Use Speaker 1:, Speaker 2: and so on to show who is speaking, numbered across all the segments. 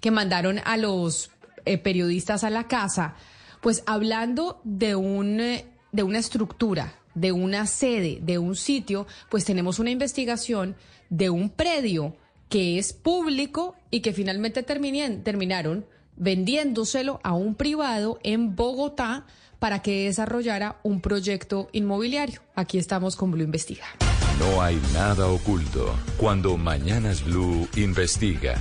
Speaker 1: Que mandaron a los eh, periodistas a la casa, pues hablando de un eh, de una estructura, de una sede, de un sitio, pues tenemos una investigación de un predio que es público y que finalmente terminan- terminaron vendiéndoselo a un privado en Bogotá para que desarrollara un proyecto inmobiliario. Aquí estamos con Blue Investiga.
Speaker 2: No hay nada oculto cuando Mañanas Blue investiga.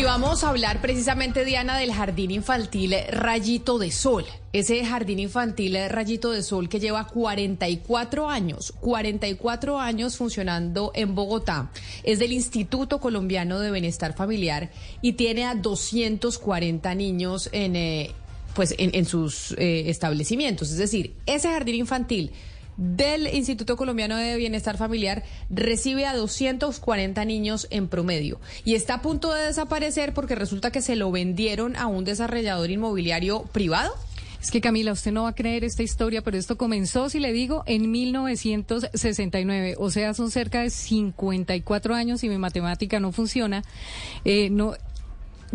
Speaker 1: Y vamos a hablar precisamente, Diana, del jardín infantil Rayito de Sol. Ese jardín infantil Rayito de Sol que lleva 44 años, 44 años funcionando en Bogotá. Es del Instituto Colombiano de Bienestar Familiar y tiene a 240 niños en, eh, pues en, en sus eh, establecimientos. Es decir, ese jardín infantil del Instituto Colombiano de Bienestar Familiar recibe a 240 niños en promedio y está a punto de desaparecer porque resulta que se lo vendieron a un desarrollador inmobiliario privado.
Speaker 3: Es que Camila, usted no va a creer esta historia, pero esto comenzó, si le digo, en 1969. O sea, son cerca de 54 años y mi matemática no funciona. Eh, no.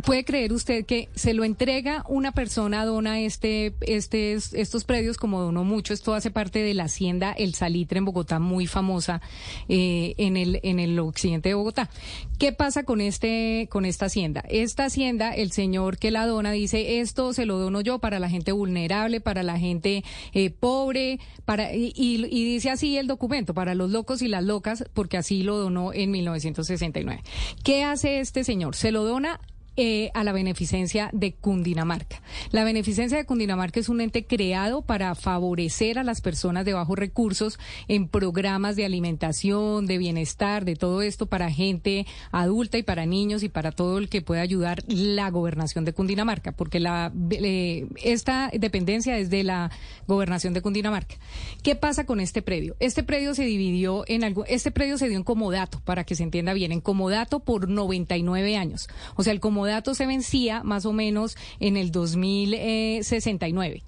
Speaker 3: ¿Puede creer usted que se lo entrega una persona, dona este, este, estos predios como donó mucho? Esto hace parte de la hacienda El Salitre en Bogotá, muy famosa eh, en, el, en el occidente de Bogotá. ¿Qué pasa con, este, con esta hacienda? Esta hacienda, el señor que la dona dice, esto se lo dono yo para la gente vulnerable, para la gente eh, pobre, para, y, y- y dice así el documento, para los locos y las locas, porque así lo donó en 1969. ¿Qué hace este señor? Se lo dona eh, a la beneficencia de Cundinamarca. La beneficencia de Cundinamarca es un ente creado para favorecer a las personas de bajos recursos en programas de alimentación, de bienestar, de todo esto para gente adulta y para niños y para todo el que pueda ayudar la gobernación de Cundinamarca, porque la, eh, esta dependencia es de la gobernación de Cundinamarca. ¿Qué pasa con este predio? Este predio se dividió en algo, este predio se dio en comodato, para que se entienda bien, en comodato por 99 años. O sea, el comodato se vencía más o menos en el 2069.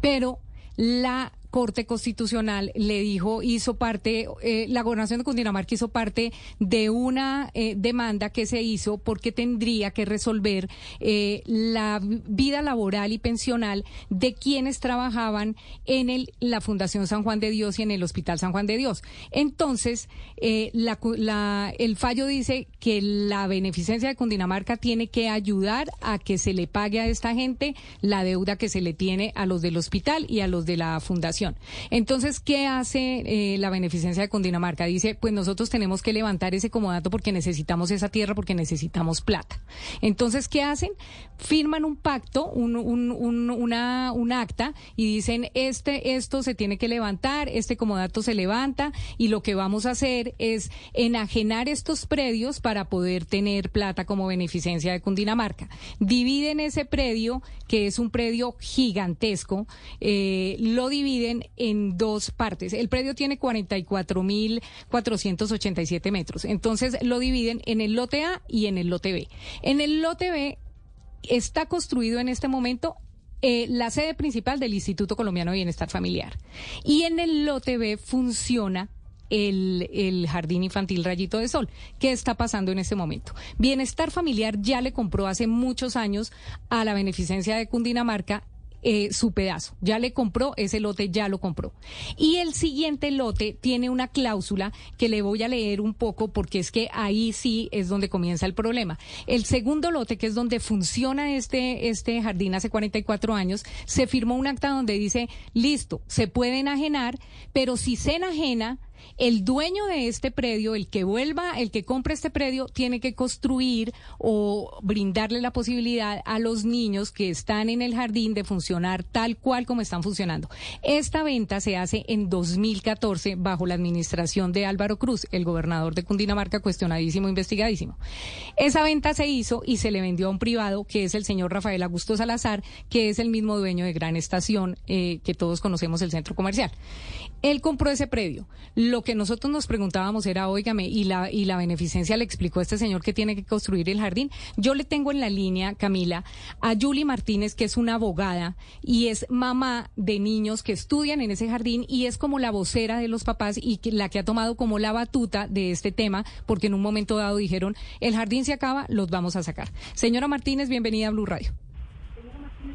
Speaker 3: Pero la Corte Constitucional le dijo, hizo parte, eh, la gobernación de Cundinamarca hizo parte de una eh, demanda que se hizo porque tendría que resolver eh, la vida laboral y pensional de quienes trabajaban en el, la Fundación San Juan de Dios y en el Hospital San Juan de Dios. Entonces, el fallo dice que la beneficencia de Cundinamarca tiene que ayudar a que se le pague a esta gente la deuda que se le tiene a los del hospital y a los de la fundación. Entonces, ¿qué hace eh, la beneficencia de Cundinamarca? Dice, pues nosotros tenemos que levantar ese comodato porque necesitamos esa tierra, porque necesitamos plata. Entonces, ¿qué hacen? Firman un pacto, un, un, un, una, un acta y dicen, este, esto se tiene que levantar, este comodato se levanta y lo que vamos a hacer es enajenar estos predios para poder tener plata como beneficencia de Cundinamarca. Dividen ese predio, que es un predio gigantesco, eh, lo dividen en dos partes. El predio tiene 44.487 metros. Entonces lo dividen en el lote A y en el lote B. En el lote B está construido en este momento eh, la sede principal del Instituto Colombiano de Bienestar Familiar. Y en el lote B funciona el, el Jardín Infantil Rayito de Sol. ¿Qué está pasando en este momento? Bienestar Familiar ya le compró hace muchos años a la beneficencia de Cundinamarca eh, su pedazo. Ya le compró, ese lote ya lo compró. Y el siguiente lote tiene una cláusula que le voy a leer un poco porque es que ahí sí es donde comienza el problema. El segundo lote, que es donde funciona este, este jardín hace 44 años, se firmó un acta donde dice, listo, se puede enajenar, pero si se enajena, el dueño de este predio, el que vuelva, el que compre este predio, tiene que construir o brindarle la posibilidad a los niños que están en el jardín de funcionar tal cual como están funcionando. Esta venta se hace en 2014 bajo la administración de Álvaro Cruz, el gobernador de Cundinamarca, cuestionadísimo, investigadísimo. Esa venta se hizo y se le vendió a un privado que es el señor Rafael Augusto Salazar, que es el mismo dueño de Gran Estación, eh, que todos conocemos el centro comercial. Él compró ese predio. Lo que nosotros nos preguntábamos era, óigame, y la, y la beneficencia le explicó a este señor que tiene que construir el jardín. Yo le tengo en la línea, Camila, a Julie Martínez, que es una abogada y es mamá de niños que estudian en ese jardín y es como la vocera de los papás y la que ha tomado como la batuta de este tema, porque en un momento dado dijeron, el jardín se acaba, los vamos a sacar. Señora Martínez, bienvenida a Blue Radio.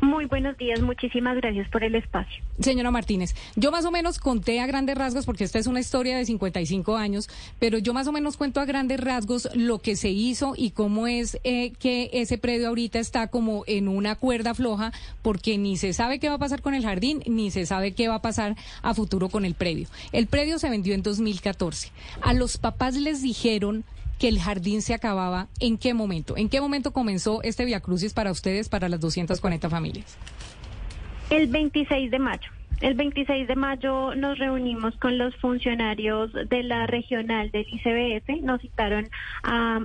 Speaker 4: Muy buenos días, muchísimas gracias por el espacio.
Speaker 3: Señora Martínez, yo más o menos conté a grandes rasgos, porque esta es una historia de 55 años, pero yo más o menos cuento a grandes rasgos lo que se hizo y cómo es eh, que ese predio ahorita está como en una cuerda floja, porque ni se sabe qué va a pasar con el jardín, ni se sabe qué va a pasar a futuro con el predio. El predio se vendió en 2014. A los papás les dijeron que el jardín se acababa, ¿en qué momento? ¿En qué momento comenzó este Via Crucis para ustedes, para las 240 familias?
Speaker 4: El 26 de mayo. El 26 de mayo nos reunimos con los funcionarios de la regional del ICBF, nos citaron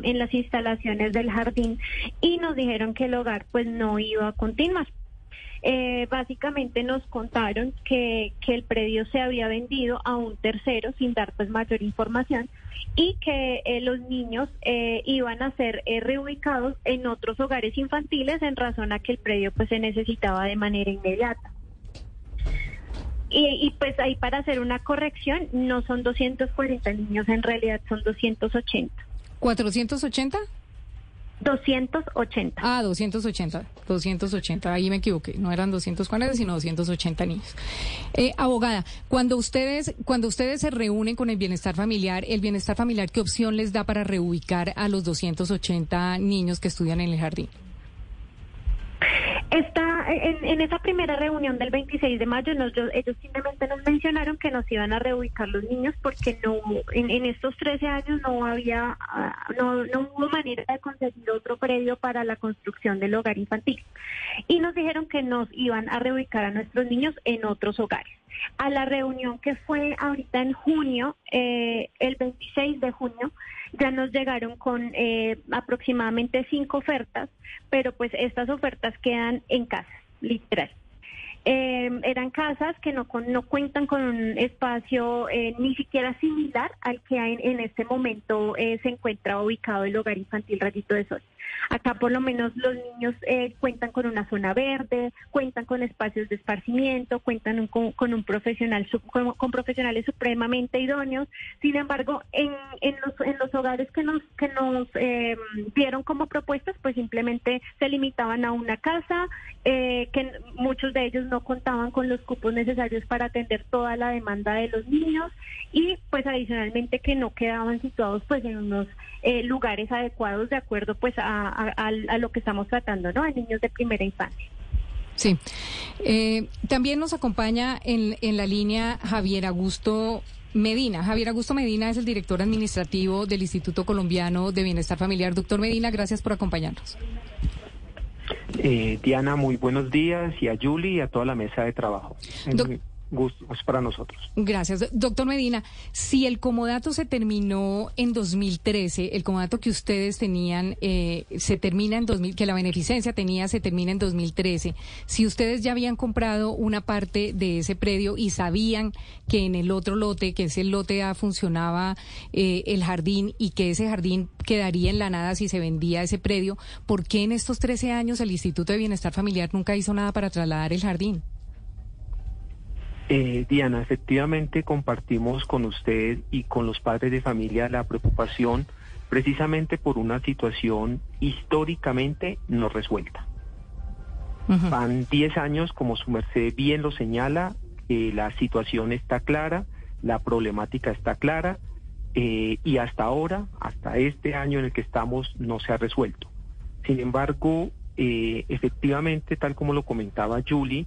Speaker 4: en las instalaciones del jardín y nos dijeron que el hogar pues no iba a continuar. Eh, básicamente nos contaron que, que el predio se había vendido a un tercero sin dar pues mayor información y que eh, los niños eh, iban a ser reubicados en otros hogares infantiles en razón a que el predio pues se necesitaba de manera inmediata. Y, y, pues ahí para hacer una corrección, no son 240 niños, en realidad son 280.
Speaker 3: ¿480?
Speaker 4: 280.
Speaker 3: Ah, 280, 280, ahí me equivoqué, no eran 240, sino 280 niños. Eh, abogada, cuando ustedes, cuando ustedes se reúnen con el bienestar familiar, el bienestar familiar, ¿qué opción les da para reubicar a los 280 niños que estudian en el jardín?
Speaker 4: Está en, esa primera reunión del 26 de mayo, ellos simplemente nos mencionaron que nos iban a reubicar los niños porque no en, estos 13 años no había ah, no, no hubo manera de conseguir otro predio para la construcción del hogar infantil y nos dijeron que nos iban a reubicar a nuestros niños en otros hogares. A la reunión que fue ahorita en junio, eh, el 26 de junio, ya nos llegaron con eh, aproximadamente cinco ofertas, pero pues estas ofertas quedan en casa, literal. Eh, eran casas que no, no cuentan con un espacio eh, ni siquiera similar al que hay en, este momento se encuentra ubicado el hogar infantil Rayito de Sol. Acá por lo menos los niños eh, cuentan con una zona verde, cuentan con espacios de esparcimiento, cuentan con, un profesional con, profesionales supremamente idóneos. Sin embargo, en, los, en los hogares que nos que nos eh, dieron como propuestas, pues simplemente se limitaban a una casa, eh, que muchos de ellos no contaban con los cupos necesarios para atender toda la demanda de los niños y pues adicionalmente que no quedaban situados pues en unos lugares adecuados de acuerdo pues a a, lo que estamos tratando, ¿no? A niños de primera infancia.
Speaker 3: Sí. Eh, también nos acompaña en, en la línea Javier Augusto Medina. Javier Augusto Medina es el director administrativo del Instituto Colombiano de Bienestar Familiar. Doctor Medina, gracias por acompañarnos.
Speaker 5: Eh, Diana, muy buenos días y a Julie y a toda la mesa de trabajo gusto para nosotros.
Speaker 3: Gracias. Doctor Medina, si el comodato se terminó en 2013, el comodato que ustedes tenían eh, se termina en 2000, que la beneficencia tenía se termina en 2013, si ustedes ya habían comprado una parte de ese predio y sabían que en el otro lote, que es el lote A, funcionaba eh, el jardín y que ese jardín quedaría en la nada si se vendía ese predio, ¿por qué en estos 13 años el Instituto de Bienestar Familiar nunca hizo nada para trasladar el jardín?
Speaker 5: Eh, Diana, efectivamente compartimos con usted y con los padres de familia la preocupación precisamente por una situación históricamente no resuelta. Van 10 años, como su merced bien lo señala, eh, la situación está clara, la problemática está clara eh, y hasta ahora, hasta este año en el que estamos, no se ha resuelto. Sin embargo, efectivamente, tal como lo comentaba Julie,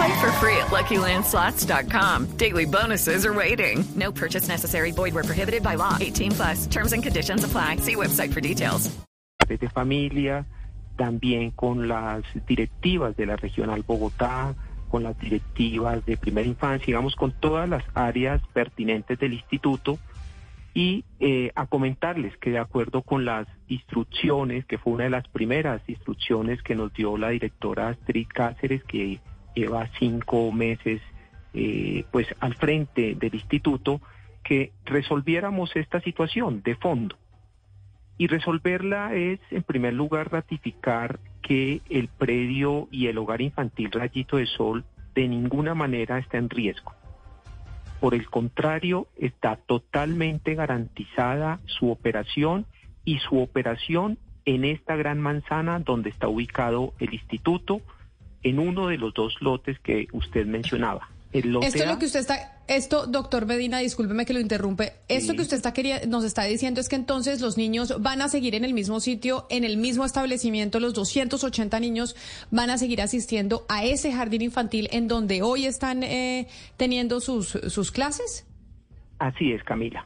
Speaker 6: Play for free at LuckyLandSlots.com. Daily bonuses are waiting. No purchase necessary. Void where prohibited by law. 18 plus. Terms and conditions apply. See website for details.
Speaker 5: de familia, también con las directivas de la Regional Bogotá, con las directivas de primera infancia, digamos, con todas las áreas pertinentes del instituto y eh, a comentarles que de acuerdo con las instrucciones, que fue una de las primeras instrucciones que nos dio la directora Astrid Cáceres, que lleva cinco meses eh, pues al frente del instituto, que resolviéramos esta situación de fondo. Y resolverla es, en primer lugar, ratificar que el predio y el hogar infantil Rayito de Sol de ninguna manera está en riesgo. Por el contrario, está totalmente garantizada su operación y su operación en esta gran manzana donde está ubicado el instituto, en uno de los dos lotes que usted mencionaba. El lote
Speaker 1: Esto es lo que usted está, esto, doctor Medina, discúlpeme que lo interrumpe. Esto
Speaker 5: Sí.
Speaker 1: que usted está quería, nos está diciendo es que entonces los niños van a seguir en el mismo sitio, en el mismo establecimiento, los 280 niños van a seguir asistiendo a ese jardín infantil en donde hoy están eh, teniendo sus, sus clases.
Speaker 5: Así es, Camila.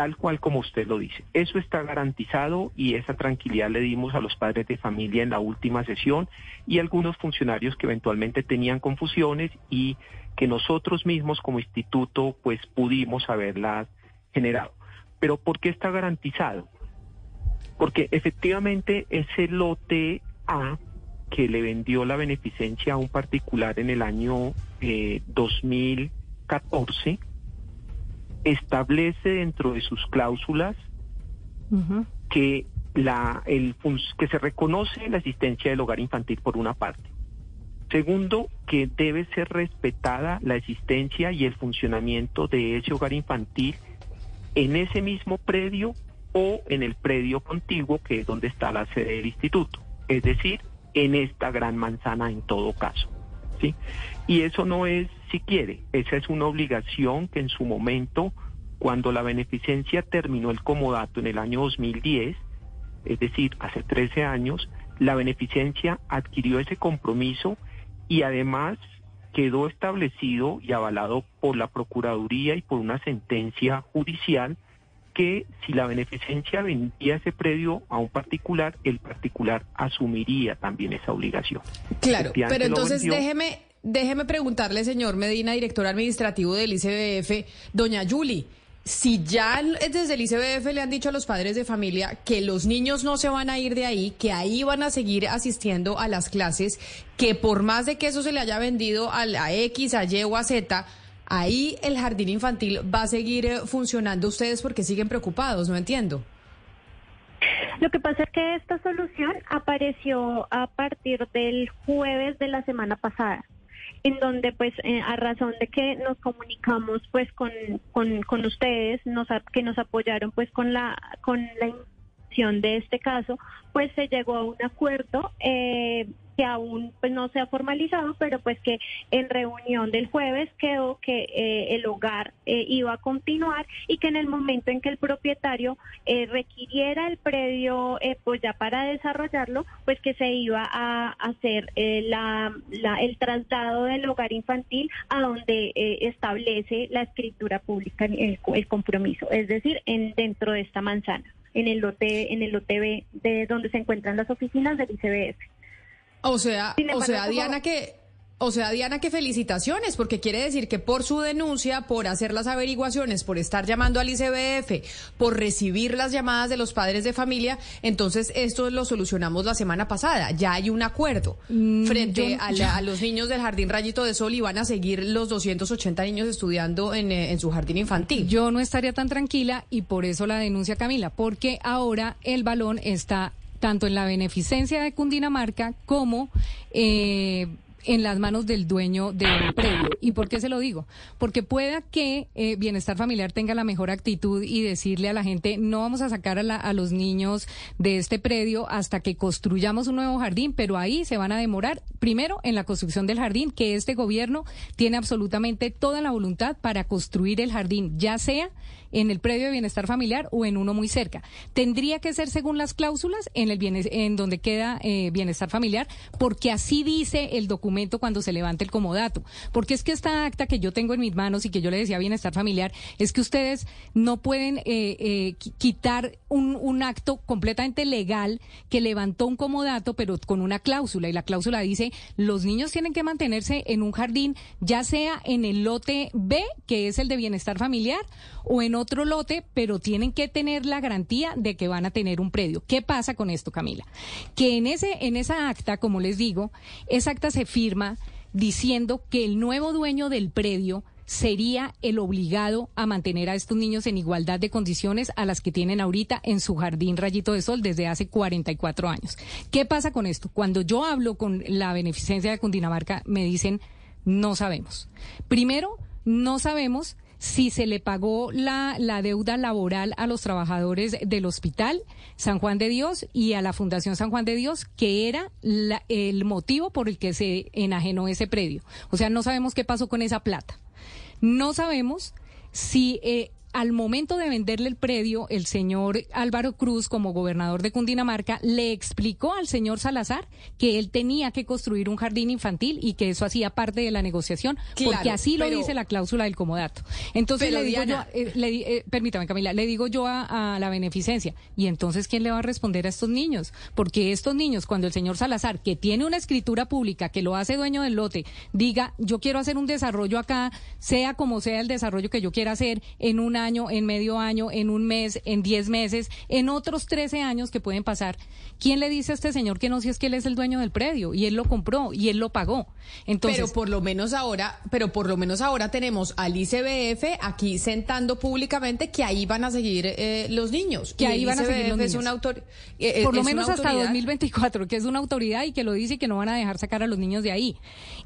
Speaker 5: Tal cual como usted lo dice. Eso está garantizado y esa tranquilidad le dimos a los padres de familia en la última sesión y algunos funcionarios que eventualmente tenían confusiones y que nosotros mismos como instituto pues pudimos haberlas generado. Pero ¿por qué está garantizado? Porque efectivamente ese lote A que le vendió la beneficencia a un particular en el año eh, 2014 establece dentro de sus cláusulas que la el que se reconoce la existencia del hogar infantil por una parte. Segundo, que debe ser respetada la existencia y el funcionamiento de ese hogar infantil en ese mismo predio o en el predio contiguo que es donde está la sede del instituto, es decir, en esta gran manzana en todo caso. ¿sí? Y eso no es si quiere, esa es una obligación que en su momento, cuando la beneficencia terminó el comodato en el año 2010, es decir, hace 13 años, la beneficencia adquirió ese compromiso y además quedó establecido y avalado por la Procuraduría y por una sentencia judicial que si la beneficencia vendía ese predio a un particular, el particular asumiría también esa obligación.
Speaker 1: Claro, pero entonces
Speaker 5: vendió.
Speaker 1: déjeme, déjeme preguntarle, señor Medina, director administrativo del ICBF, doña Yuli, si ya desde el ICBF le han dicho a los padres de familia que los niños no se van a ir de ahí, que ahí van a seguir asistiendo a las clases, que por más de que eso se le haya vendido a la X, a Y o a Z, ahí el jardín infantil va a seguir eh, funcionando ustedes porque siguen preocupados, no entiendo.
Speaker 4: Lo que pasa es que esta solución apareció a partir del jueves de la semana pasada, en donde pues eh, a razón de que nos comunicamos pues con, con, con ustedes, nos, que nos apoyaron pues con la con la de este caso, pues se llegó a un acuerdo eh, que aún pues no se ha formalizado, pero pues que en reunión del jueves quedó que eh, el hogar eh, iba a continuar y que en el momento en que el propietario eh, requiriera el predio eh, pues ya para desarrollarlo, pues que se iba a hacer la, la- el traslado del hogar infantil a donde establece la escritura pública el, el compromiso, es decir, en dentro de esta manzana, en el lote en el lote B de donde se encuentran las oficinas del ICBF.
Speaker 1: O sea, o sea, Diana que o sea, Diana, que felicitaciones, porque quiere decir que por su denuncia, por hacer las averiguaciones, por estar llamando al ICBF, por recibir las llamadas de los padres de familia, entonces esto lo solucionamos la semana pasada. Ya hay un acuerdo frente
Speaker 3: yo-
Speaker 1: a, la- a los niños del Jardín Rayito de Sol y van a seguir los 280 niños estudiando en, eh, en su jardín infantil.
Speaker 3: Yo no estaría tan tranquila y por eso la denuncia Camila, porque ahora el balón está tanto en la beneficencia de Cundinamarca como eh, en las manos del dueño del predio. ¿Y por qué se lo digo? Porque pueda que eh, Bienestar Familiar tenga la mejor actitud y decirle a la gente, no vamos a sacar a, a, los niños de este predio hasta que construyamos un nuevo jardín, pero ahí se van a demorar, primero, en la construcción del jardín, que este gobierno tiene absolutamente toda la voluntad para construir el jardín, ya sea en el predio de bienestar familiar o en uno muy cerca. Tendría que ser según las cláusulas en el en donde queda eh, bienestar familiar, porque así dice el documento cuando se levante el comodato. Porque es que esta acta que yo tengo en mis manos y que yo le decía bienestar familiar, es que ustedes no pueden eh, eh, quitar un, un acto completamente legal que levantó un comodato, pero con una cláusula. Y la cláusula dice, los niños tienen que mantenerse en un jardín, ya sea en el lote B, que es el de bienestar familiar, o en otro lote, pero tienen que tener la garantía de que van a tener un predio. ¿Qué pasa con esto, Camila? Que en ese en esa acta, como les digo, esa acta se firma diciendo que el nuevo dueño del predio sería el obligado a mantener a estos niños en igualdad de condiciones a las que tienen ahorita en su jardín Rayito de Sol desde hace 44 años. ¿Qué pasa con esto? Cuando yo hablo con la beneficencia de Cundinamarca, me dicen, no sabemos. Primero, no sabemos si se le pagó la, la deuda laboral a los trabajadores del Hospital San Juan de Dios y a la Fundación San Juan de Dios, que era el motivo por el que se enajenó ese predio. O sea, no sabemos qué pasó con esa plata. No sabemos si eh, al momento de venderle el predio, el señor Álvaro Cruz, como gobernador de Cundinamarca, le explicó al señor Salazar que él tenía que construir un jardín infantil y que eso hacía parte de la negociación, porque así lo dice la cláusula del comodato. Entonces le digo yo, eh, eh, permítame Camila, le digo yo a, la beneficencia, ¿y entonces quién le va a responder a estos niños? Porque estos niños, cuando el señor Salazar, que tiene una escritura pública, que lo hace dueño del lote, diga, yo quiero hacer un desarrollo acá, sea como sea el desarrollo que yo quiera hacer, en una año, en medio año, en un mes, en diez meses, en otros trece años que pueden pasar. ¿Quién le dice a este señor que no si es que él es el dueño del predio y él lo compró y él lo pagó? Entonces,
Speaker 1: pero por lo menos ahora, pero por lo menos ahora tenemos al ICBF aquí sentando públicamente que ahí van a seguir eh, los niños.
Speaker 3: Que ahí van a seguir los niños. Es autor, eh, por lo menos hasta 2024, que es una autoridad y que lo dice y que no van a dejar sacar a los niños de ahí.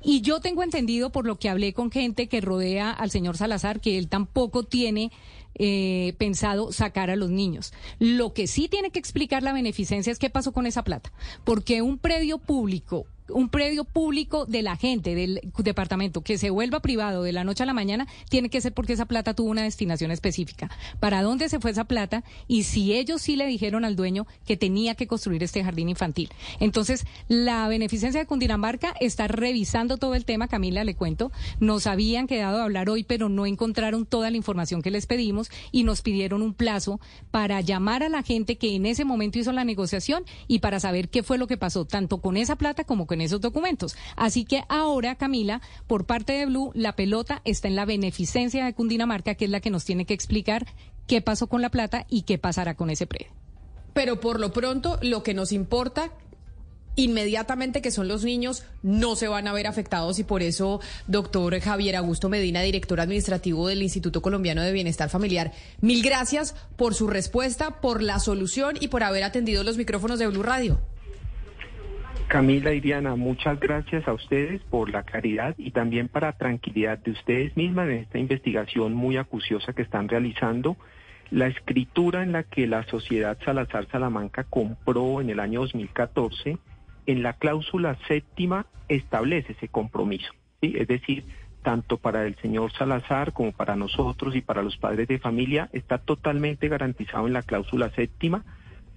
Speaker 3: Y yo tengo entendido por lo que hablé con gente que rodea al señor Salazar que él tampoco tiene eh, pensado sacar a los niños. Lo que sí tiene que explicar la beneficencia es qué pasó con esa plata. Porque un predio público un predio público de la gente, del departamento, que se vuelva privado de la noche a la mañana, tiene que ser porque esa plata tuvo una destinación específica. ¿Para dónde se fue esa plata? Y si ellos sí le dijeron al dueño que tenía que construir este jardín infantil. Entonces, la beneficencia de Cundinamarca está revisando todo el tema, Camila, le cuento. Nos habían quedado a hablar hoy, pero no encontraron toda la información que les pedimos y nos pidieron un plazo para llamar a la gente que en ese momento hizo la negociación y para saber qué fue lo que pasó, tanto con esa plata como con en esos documentos. Así que ahora, Camila, por parte de Blue, la pelota está en la beneficencia de Cundinamarca, que es la que nos tiene que explicar qué pasó con la plata y qué pasará con ese predio.
Speaker 1: Pero por lo pronto, lo que nos importa inmediatamente que son los niños no se van a ver afectados y por eso, doctor Javier Augusto Medina, director administrativo del Instituto Colombiano de Bienestar Familiar, mil gracias por su respuesta, por la solución y por haber atendido los micrófonos de Blue Radio.
Speaker 5: Camila y muchas gracias a ustedes por la caridad y también para tranquilidad de ustedes mismas en esta investigación muy acuciosa que están realizando. La escritura en la que la sociedad Salazar Salamanca compró en el año 2014, en la cláusula séptima establece ese compromiso. Es decir, tanto para el señor Salazar como para nosotros y para los padres de familia, está totalmente garantizado en la cláusula séptima,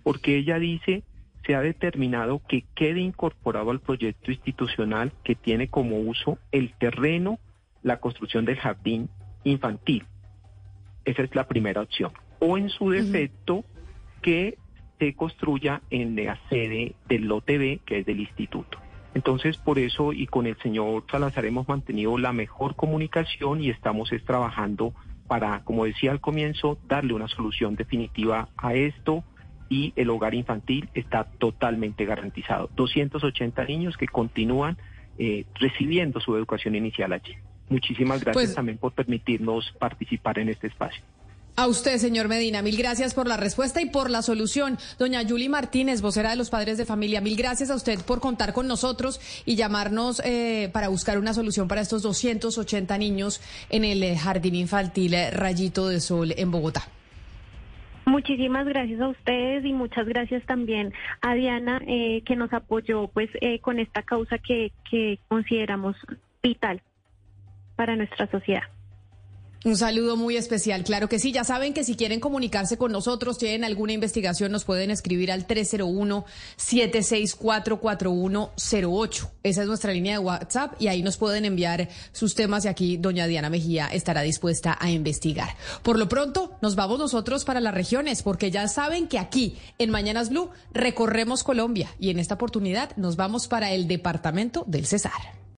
Speaker 5: porque ella dice se ha determinado que quede incorporado al proyecto institucional que tiene como uso el terreno, la construcción del jardín infantil. Esa es la primera opción. O en su defecto, que se construya en la sede del lote B, que es del instituto. Entonces, por eso y con el señor Salazar hemos mantenido la mejor comunicación y estamos trabajando para, como decía al comienzo, darle una solución definitiva a esto y el hogar infantil está totalmente garantizado. 280 niños que continúan eh, recibiendo su educación inicial allí. Muchísimas gracias pues también por permitirnos participar en este espacio.
Speaker 1: A usted, señor Medina, mil gracias por la respuesta y por la solución. Doña Yuli Martínez, vocera de los padres de familia, mil gracias a usted por contar con nosotros y llamarnos eh, para buscar una solución para estos 280 niños en el eh, jardín infantil eh, Rayito de Sol en Bogotá.
Speaker 4: Muchísimas gracias a ustedes y muchas gracias también a Diana que nos apoyó pues con esta causa que, que consideramos vital para nuestra sociedad.
Speaker 1: Un saludo muy especial, claro que sí. Ya saben que si quieren comunicarse con nosotros, tienen alguna investigación, nos pueden escribir al 301-764-4108. Esa es nuestra línea de WhatsApp y ahí nos pueden enviar sus temas y aquí doña Diana Mejía estará dispuesta a investigar. Por lo pronto, nos vamos nosotros para las regiones porque ya saben que aquí en Mañanas Blue recorremos Colombia y en esta oportunidad nos vamos para el departamento del Cesar.